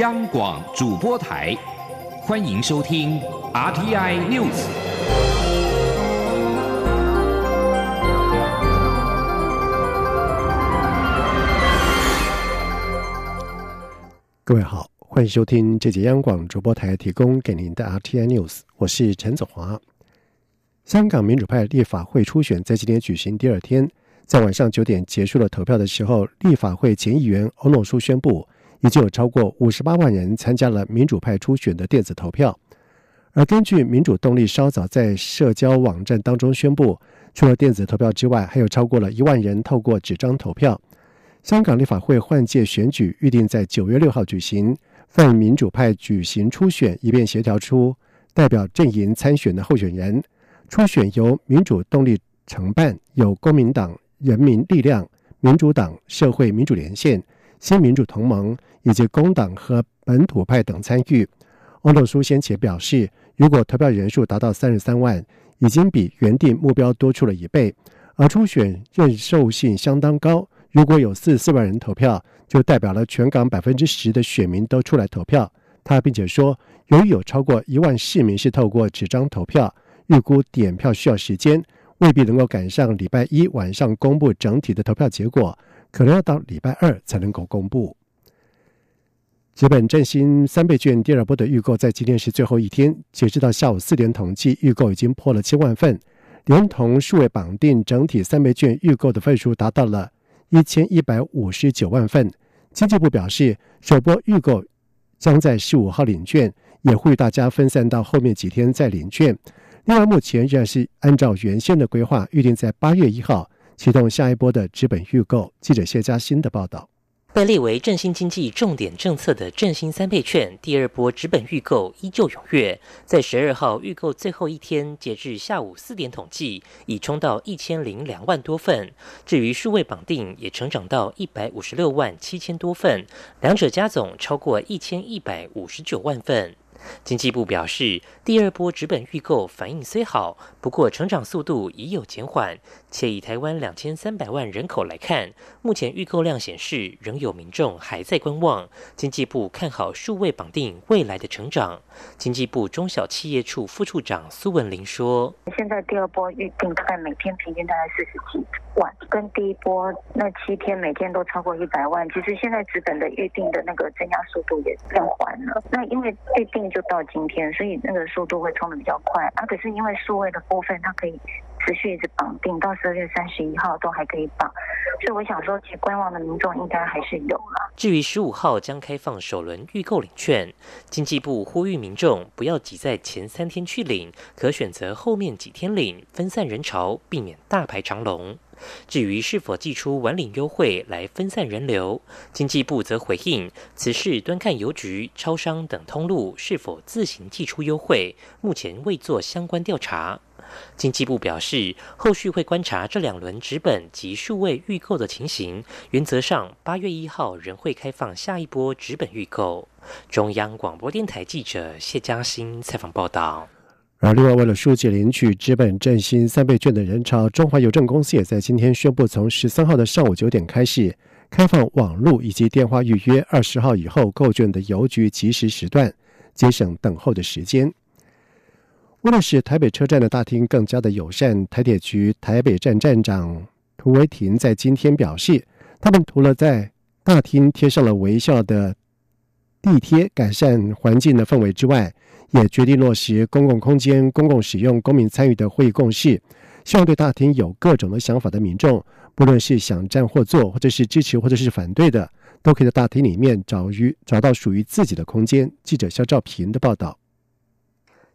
央广主播台，欢迎收听 RTI News。各位好，欢迎收听这节央广主播台提供给您的 RTI News，我是陈子华。香港民主派立法会初选在今天举行第二天，在晚上九点结束了投票的时候，立法会前议员欧诺书宣布，已经有超过五十八万人参加了民主派初选的电子投票。而根据民主动力稍早在社交网站当中宣布，除了电子投票之外，还有超过了一万人透过纸张投票。香港立法会换届选举预定在九月六号举行，泛民主派举行初选，以便协调出代表阵营参选的候选人。初选由民主动力承办，有公民党、人民力量、民主党、社会民主连线、新民主同盟以及工党和本土派等参与。欧诺书先前表示，如果投票人数达到三十三万，已经比原定目标多出了一倍，而初选认受性相当高。如果有四十四万人投票，就代表了全港百分之十的选民都出来投票。他并且说，由于有超过一万市民是透过纸张投票。预估点票需要时间，未必能够赶上礼拜一晚上公布整体的投票结果，可能要到礼拜二才能够公布。纸本振兴三倍券第二波的预购在今天是最后一天，截止到下午四点统计，预购已经破了千万份，连同数位绑定，整体三倍券预购的份数达到了一千一百五十九万份。经济部表示，首波预购将在十五号领券，也呼吁大家分散到后面几天再领券。另外，目前仍然是按照原先的规划，预定在八月一号启动下一波的资本预购。记者谢佳欣的报道。被列为振兴经济重点政策的振兴三倍券第二波直本预购依旧踊跃，在十二号预购最后一天，截至下午四点统计，已冲到一千零两万多份。至于数位绑定，也成长到一百五十六万七千多份，两者加总超过一千一百五十九万份。经济部表示，第二波纸本预购反应虽好，不过成长速度已有减缓。且以台湾两千三百万人口来看，目前预购量显示仍有民众还在观望。经济部看好数位绑定未来的成长。经济部中小企业处副处长苏文玲说：“现在第二波预定大概每天平均大概四十几万，跟第一波那七天每天都超过一百万。其实现在纸本的预定的那个增加速度也变缓了。那因为预定就到今天，所以那个速度会冲的比较快。啊，可是因为数位的部分，它可以。”持续一直绑定到十二月三十一号都还可以绑，所以我想说，其实观望的民众应该还是有了。至于十五号将开放首轮预购领券，经济部呼吁民众不要挤在前三天去领，可选择后面几天领，分散人潮，避免大排长龙。至于是否寄出晚领优惠来分散人流，经济部则回应此事端看邮局、超商等通路是否自行寄出优惠，目前未做相关调查。经济部表示，后续会观察这两轮纸本及数位预购的情形，原则上八月一号仍会开放下一波纸本预购。中央广播电台记者谢嘉欣采访报道。而另外，为了疏解领取资本振兴三倍券的人潮，中华邮政公司也在今天宣布，从十三号的上午九点开始，开放网络以及电话预约二十号以后购券的邮局即时时段，节省等候的时间。为了使台北车站的大厅更加的友善，台铁局台北站站长涂维廷在今天表示，他们除了在大厅贴上了微笑的地贴，改善环境的氛围之外，也决定落实公共空间公共使用、公民参与的会议共识。希望对大厅有各种的想法的民众，不论是想站或坐，或者是支持或者是反对的，都可以在大厅里面找于找到属于自己的空间。记者肖兆平的报道。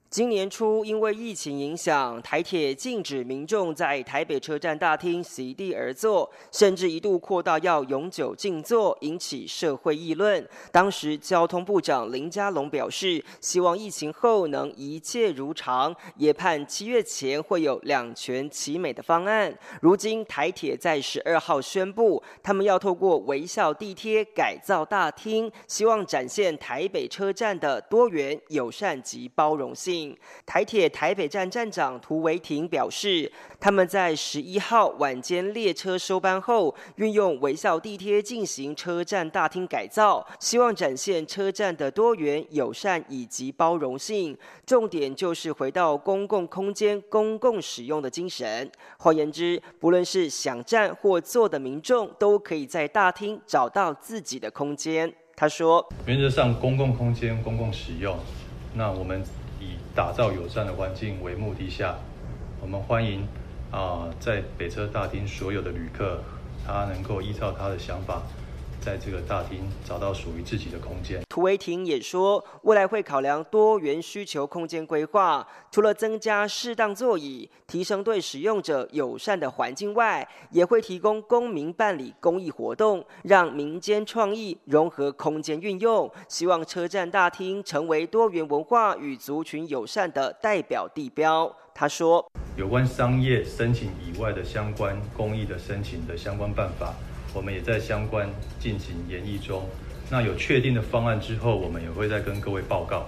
今年初，因为疫情影响，台铁禁止民众在台北车站大厅席地而坐，甚至一度扩大要永久静坐，引起社会议论。当时交通部长林佳龙表示，希望疫情后能一切如常，也盼七月前会有两全其美的方案。如今台铁在十二号宣布，他们要透过微笑地铁改造大厅，希望展现台北车站的多元、友善及包容性。台铁台北站站长涂维廷表示，他们在十一号晚间列车收班后，运用微笑地贴进行车站大厅改造，希望展现车站的多元、友善以及包容性。重点就是回到公共空间公共使用的精神。换言之，不论是想站或坐的民众，都可以在大厅找到自己的空间。他说：“原则上，公共空间公共使用，那我们打造友善的环境为目的下，我们欢迎啊，在北车大厅所有的旅客，他能够依照他的想法。”在这个大厅找到属于自己的空间。涂维廷也说，未来会考量多元需求空间规划，除了增加适当座椅、提升对使用者友善的环境外，也会提供公民办理公益活动，让民间创意融合空间运用。希望车站大厅成为多元文化与族群友善的代表地标。他说，有关商业申请以外的相关公益的申请的相关办法。我们也在相关进行研议中，那有确定的方案之后，我们也会再跟各位报告。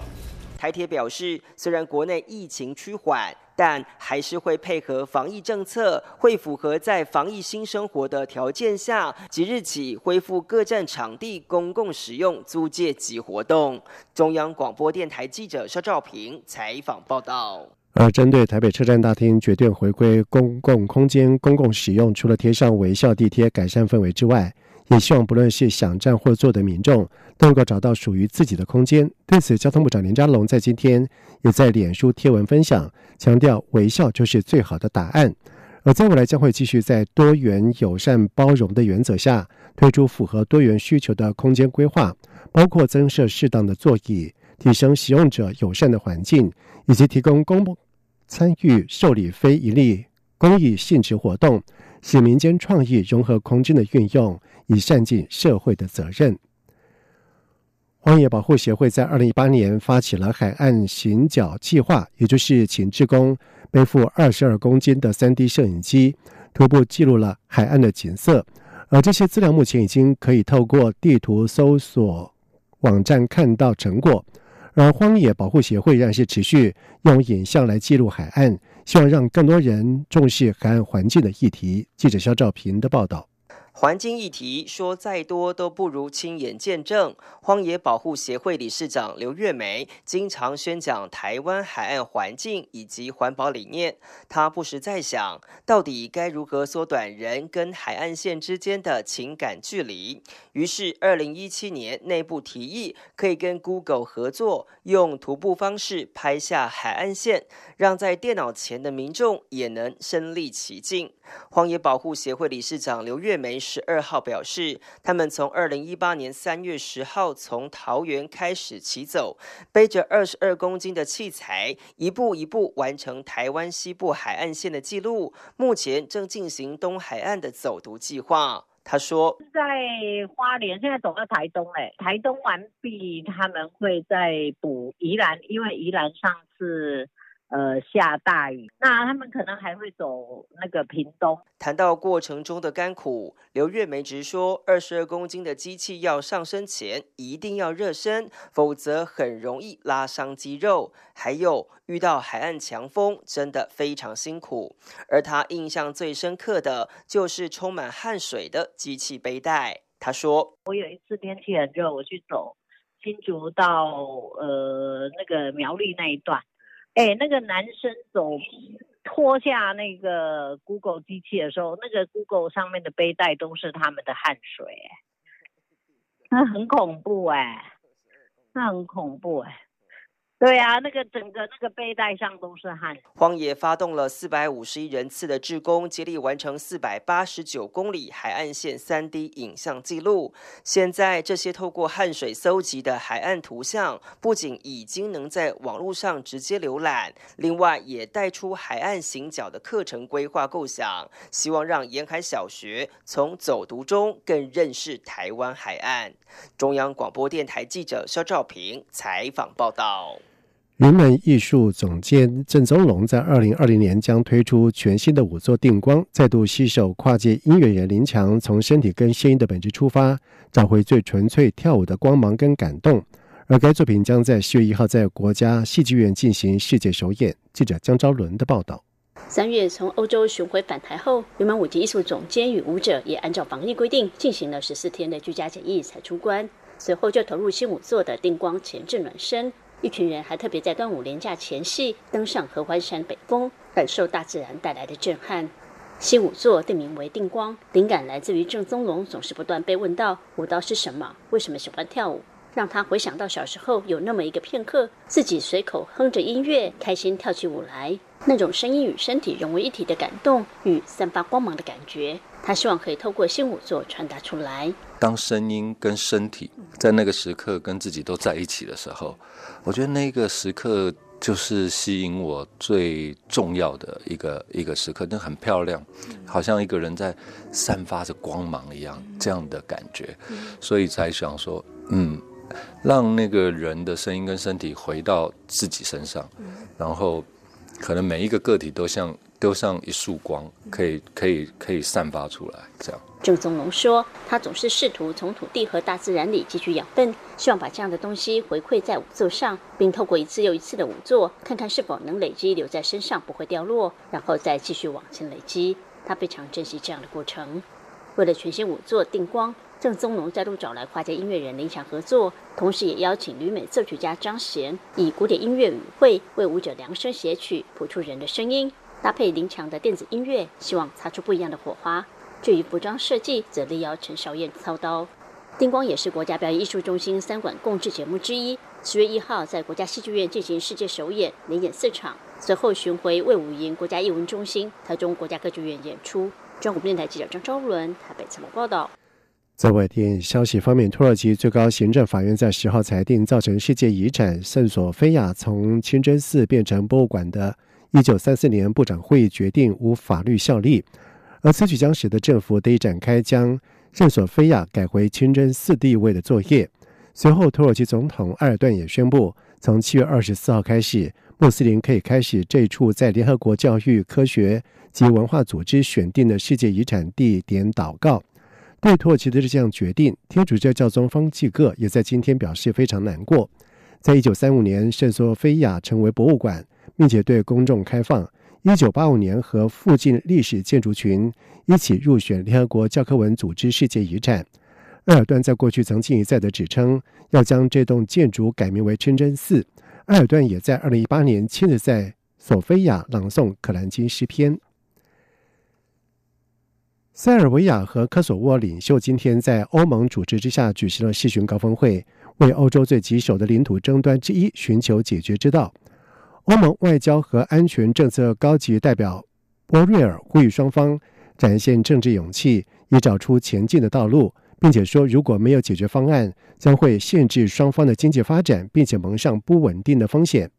台铁表示，虽然国内疫情趋缓，但还是会配合防疫政策，会符合在防疫新生活的条件下，即日起恢复各站场地公共使用租借及活动。中央广播电台记者肖兆平采访报道。而针对台北车站大厅决定回归公共空间公共使用，除了贴上微笑地贴改善氛围之外，也希望不论是想站或坐的民众都能够找到属于自己的空间。对此，交通部长林佳龙在今天也在脸书贴文分享，强调微笑就是最好的答案。而在未来将会继续在多元、友善、包容的原则下，推出符合多元需求的空间规划，包括增设适当的座椅。提升使用者友善的环境，以及提供公参与受理非营利公益性质活动，使民间创意融合空间的运用，以善尽社会的责任。荒野保护协会在二零一八年发起了海岸行脚计划，也就是请志工背负二十二公斤的三 D 摄影机，徒步记录了海岸的景色。而这些资料目前已经可以透过地图搜索网站看到成果。而荒野保护协会让是持续用影像来记录海岸，希望让更多人重视海岸环境的议题。记者肖兆平的报道。环境议题说再多都不如亲眼见证。荒野保护协会理事长刘月梅经常宣讲台湾海岸环境以及环保理念。她不时在想，到底该如何缩短人跟海岸线之间的情感距离？于是，二零一七年内部提议，可以跟 Google 合作，用徒步方式拍下海岸线，让在电脑前的民众也能身临其境。荒野保护协会理事长刘月梅十二号表示，他们从二零一八年三月十号从桃园开始起走，背着二十二公斤的器材，一步一步完成台湾西部海岸线的记录。目前正进行东海岸的走读计划。他说，在花莲，现在走到台东嘞，台东完毕，他们会再补宜兰，因为宜兰上次。呃，下大雨，那他们可能还会走那个屏东。谈到过程中的甘苦，刘月梅直说，二十二公斤的机器要上身前一定要热身，否则很容易拉伤肌肉。还有遇到海岸强风，真的非常辛苦。而他印象最深刻的就是充满汗水的机器背带。他说：“我有一次天气很热，我去走新竹到呃那个苗栗那一段。”哎，那个男生走脱下那个 Google 机器的时候，那个 Google 上面的背带都是他们的汗水，那很恐怖哎，那很恐怖哎。对啊，那个整个那个背带上都是汗。荒野发动了四百五十一人次的志工，接力完成四百八十九公里海岸线三 D 影像记录。现在这些透过汗水搜集的海岸图像，不仅已经能在网络上直接浏览，另外也带出海岸行脚的课程规划构想，希望让沿海小学从走读中更认识台湾海岸。中央广播电台记者肖兆平采访报道。云门艺术总监郑宗龙在二零二零年将推出全新的五座定光，再度携手跨界音乐人林强，从身体跟声音的本质出发，找回最纯粹跳舞的光芒跟感动。而该作品将在十月一号在国家戏剧院进行世界首演。记者江昭伦的报道。三月从欧洲巡回返台后，云门舞集艺术总监与舞者也按照防疫规定进行了十四天的居家检疫才出关，随后就投入新舞作的定光前置暖身。一群人还特别在端午连假前夕登上合欢山北峰，感受大自然带来的震撼。新舞作定名为定光，灵感来自于郑宗龙总是不断被问到舞蹈是什么，为什么喜欢跳舞，让他回想到小时候有那么一个片刻，自己随口哼着音乐，开心跳起舞来。那种声音与身体融为一体的感动与散发光芒的感觉，他希望可以透过新舞作传达出来。当声音跟身体在那个时刻跟自己都在一起的时候，我觉得那个时刻就是吸引我最重要的一个一个时刻。那很漂亮，好像一个人在散发着光芒一样，这样的感觉，所以才想说，嗯，让那个人的声音跟身体回到自己身上，然后。可能每一个个体都像都像一束光，可以可以可以散发出来。这样，郑宗龙说，他总是试图从土地和大自然里汲取养分，希望把这样的东西回馈在舞作上，并透过一次又一次的舞作，看看是否能累积留在身上，不会掉落，然后再继续往前累积。他非常珍惜这样的过程。为了全新舞作定光。郑宗龙再度找来跨界音乐人林强合作，同时也邀请旅美作曲家张贤以古典音乐语汇为舞者量身写曲，谱出人的声音，搭配林强的电子音乐，希望擦出不一样的火花。至于服装设计，则力邀陈少燕操刀。丁光也是国家表演艺术中心三馆共制节目之一，十月一号在国家戏剧院进行世界首演，连演四场，随后巡回魏武营国家艺文中心、台中国家歌剧院演出。中国电台记者张昭伦台北采访报道。在外电消息方面，土耳其最高行政法院在十号裁定，造成世界遗产圣索菲亚从清真寺变成博物馆的1934年部长会议决定无法律效力，而此举将使得政府得以展开将圣索菲亚改回清真寺地位的作业。随后，土耳其总统埃尔段也宣布，从7月24号开始，穆斯林可以开始这一处在联合国教育、科学及文化组织选定的世界遗产地点祷告。对土耳其的这项决定，天主教教宗方济各也在今天表示非常难过。在一九三五年，圣索菲亚成为博物馆，并且对公众开放。一九八五年，和附近历史建筑群一起入选联合国教科文组织世界遗产。埃尔段在过去曾经一再的指称要将这栋建筑改名为清真寺。埃尔段也在二零一八年亲自在索菲亚朗诵《可兰经》诗篇。塞尔维亚和科索沃领袖今天在欧盟主持之下举行了世巡高峰会，为欧洲最棘手的领土争端之一寻求解决之道。欧盟外交和安全政策高级代表波瑞尔呼吁双方展现政治勇气，以找出前进的道路，并且说，如果没有解决方案，将会限制双方的经济发展，并且蒙上不稳定的风险。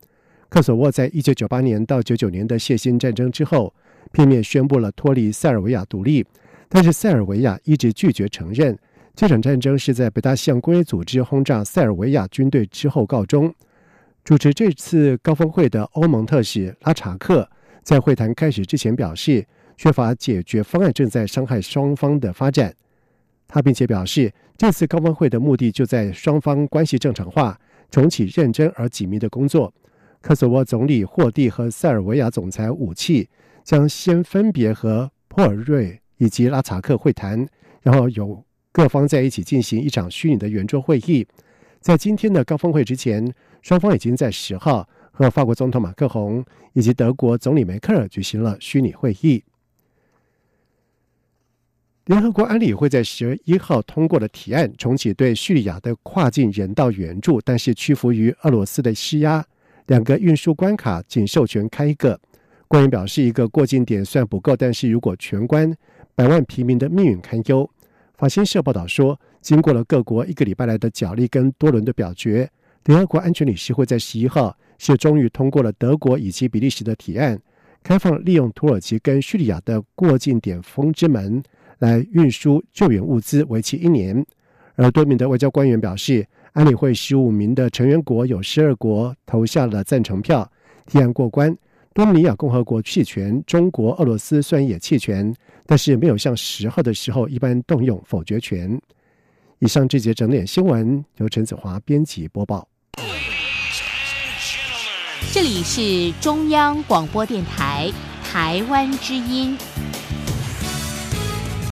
科索沃在一九九八年到九九年的血腥战争之后，片面宣布了脱离塞尔维亚独立。但是塞尔维亚一直拒绝承认这场战争是在北大西洋公约组织轰炸塞尔维亚军队之后告终。主持这次高峰会的欧盟特使拉查克在会谈开始之前表示，缺乏解决方案正在伤害双方的发展。他并且表示，这次高峰会的目的就在双方关系正常化，重启认真而紧密的工作。科索沃总理霍蒂和塞尔维亚总裁武契将先分别和珀尔瑞。以及拉查克会谈，然后有各方在一起进行一场虚拟的圆桌会议。在今天的高峰会之前，双方已经在十号和法国总统马克龙以及德国总理梅克尔举行了虚拟会议。联合国安理会在十月一号通过了提案，重启对叙利亚的跨境人道援助，但是屈服于俄罗斯的施压，两个运输关卡仅授权开一个。官员表示，一个过境点算不够，但是如果全关。百万平民的命运堪忧。法新社报道说，经过了各国一个礼拜来的角力跟多轮的表决，联合国安全理事会在十一号是终于通过了德国以及比利时的提案，开放利用土耳其跟叙利亚的过境点风之门来运输救援物资，为期一年。而多名的外交官员表示，安理会十五名的成员国有十二国投下了赞成票，提案过关。多米尼亚共和国弃权，中国、俄罗斯虽然也弃权。但是没有像十号的时候一般动用否决权。以上这节整点新闻由陈子华编辑播报。这里是中央广播电台台湾之音。